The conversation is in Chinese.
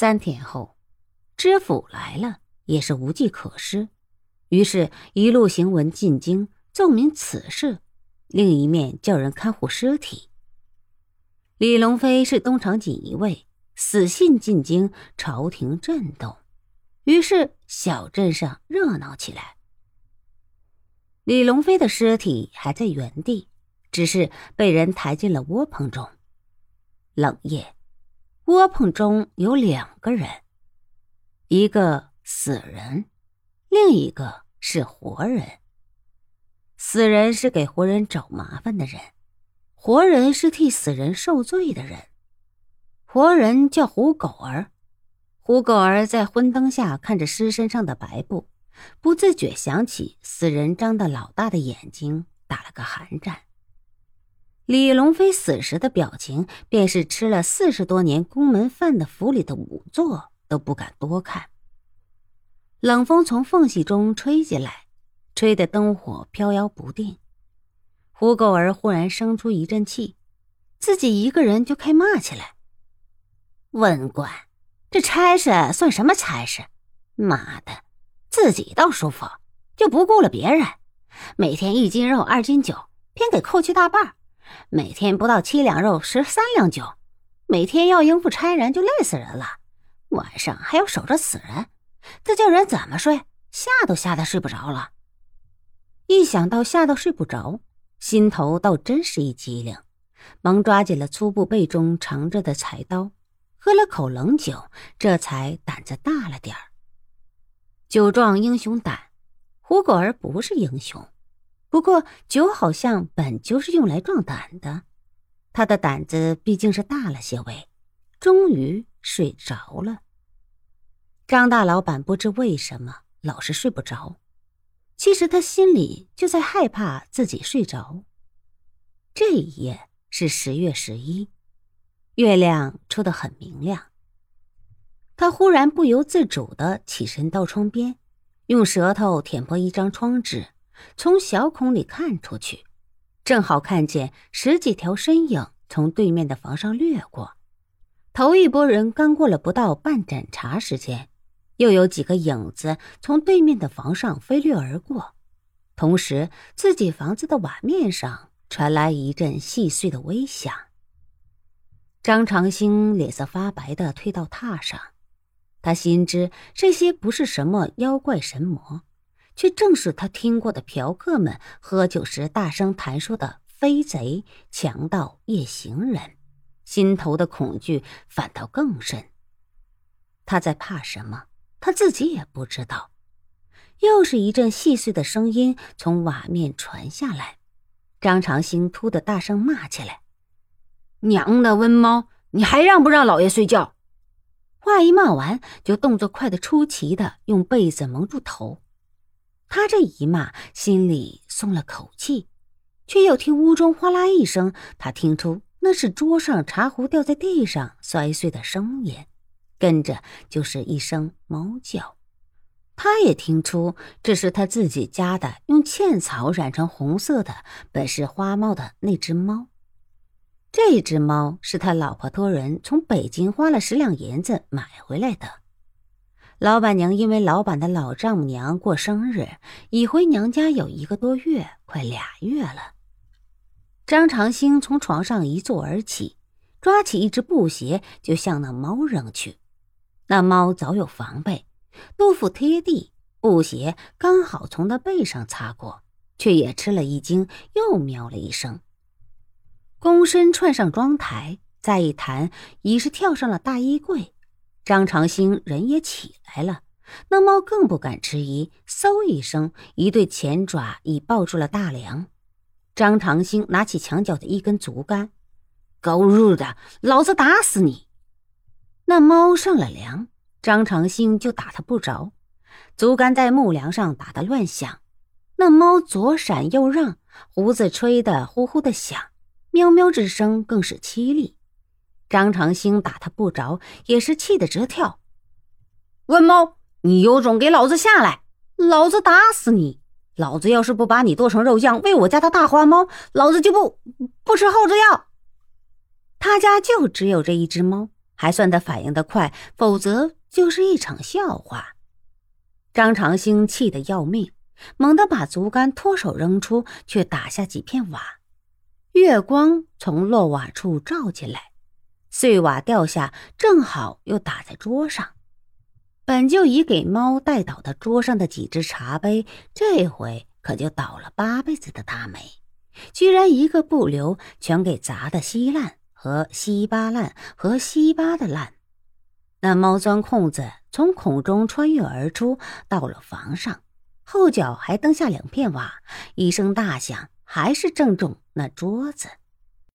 三天后，知府来了，也是无计可施，于是，一路行文进京，奏明此事；另一面叫人看护尸体。李龙飞是东厂锦衣卫，死信进京，朝廷震动，于是小镇上热闹起来。李龙飞的尸体还在原地，只是被人抬进了窝棚中。冷夜，窝棚中有两个人，一个死人，另一个是活人。死人是给活人找麻烦的人，活人是替死人受罪的人。活人叫胡狗儿，胡狗儿在昏灯下看着尸身上的白布，不自觉想起死人张的老大的眼睛，打了个寒战。李龙飞死时的表情，便是吃了四十多年宫门饭的府里的仵作都不敢多看。冷风从缝隙中吹进来，吹得灯火飘摇不定。胡狗儿忽然生出一阵气，自己一个人就开骂起来：“文官，这差事算什么差事？妈的，自己倒舒服，就不顾了别人。每天一斤肉，二斤酒，偏给扣去大半。”每天不到七两肉，十三两酒，每天要应付差人就累死人了，晚上还要守着死人，这叫人怎么睡？吓都吓得睡不着了。一想到吓到睡不着，心头倒真是一激灵，忙抓紧了粗布背中藏着的柴刀，喝了口冷酒，这才胆子大了点儿。酒壮英雄胆，胡狗儿不是英雄。不过酒好像本就是用来壮胆的，他的胆子毕竟是大了些喂，终于睡着了。张大老板不知为什么老是睡不着，其实他心里就在害怕自己睡着。这一夜是十月十一，月亮出得很明亮。他忽然不由自主的起身到窗边，用舌头舔破一张窗纸。从小孔里看出去，正好看见十几条身影从对面的房上掠过。头一波人刚过了不到半盏茶时间，又有几个影子从对面的房上飞掠而过。同时，自己房子的瓦面上传来一阵细碎的微响。张长兴脸色发白的推到榻上，他心知这些不是什么妖怪神魔。却正是他听过的嫖客们喝酒时大声谈说的飞贼、强盗、夜行人，心头的恐惧反倒更深。他在怕什么？他自己也不知道。又是一阵细碎的声音从瓦面传下来，张长兴突的大声骂起来：“娘的，温猫，你还让不让老爷睡觉？”话一骂完，就动作快得出奇的用被子蒙住头。他这一骂，心里松了口气，却又听屋中哗啦一声，他听出那是桌上茶壶掉在地上摔碎的声音，跟着就是一声猫叫。他也听出这是他自己家的用茜草染成红色的本是花猫的那只猫。这只猫是他老婆托人从北京花了十两银子买回来的。老板娘因为老板的老丈母娘过生日，已回娘家有一个多月，快俩月了。张长兴从床上一坐而起，抓起一只布鞋就向那猫扔去。那猫早有防备，肚腹贴地，布鞋刚好从他背上擦过，却也吃了一惊，又喵了一声，躬身窜上妆台，再一弹，已是跳上了大衣柜。张长兴人也起来了，那猫更不敢迟疑，嗖一声，一对前爪已抱住了大梁。张长兴拿起墙角的一根竹竿，狗日的，老子打死你！那猫上了梁，张长兴就打他不着，竹竿在木梁上打得乱响。那猫左闪右让，胡子吹得呼呼的响，喵喵之声更是凄厉。张长兴打他不着，也是气得直跳。温猫，你有种给老子下来！老子打死你！老子要是不把你剁成肉酱喂我家的大花猫，老子就不不吃后着药。他家就只有这一只猫，还算他反应得快，否则就是一场笑话。张长兴气得要命，猛地把竹竿脱手扔出，却打下几片瓦。月光从落瓦处照进来，碎瓦掉下，正好又打在桌上。本就已给猫带倒的桌上的几只茶杯，这回可就倒了八辈子的大霉，居然一个不留，全给砸得稀烂和稀巴烂和稀巴的烂。那猫钻空子从孔中穿越而出，到了房上，后脚还蹬下两片瓦，一声大响。还是正中那桌子。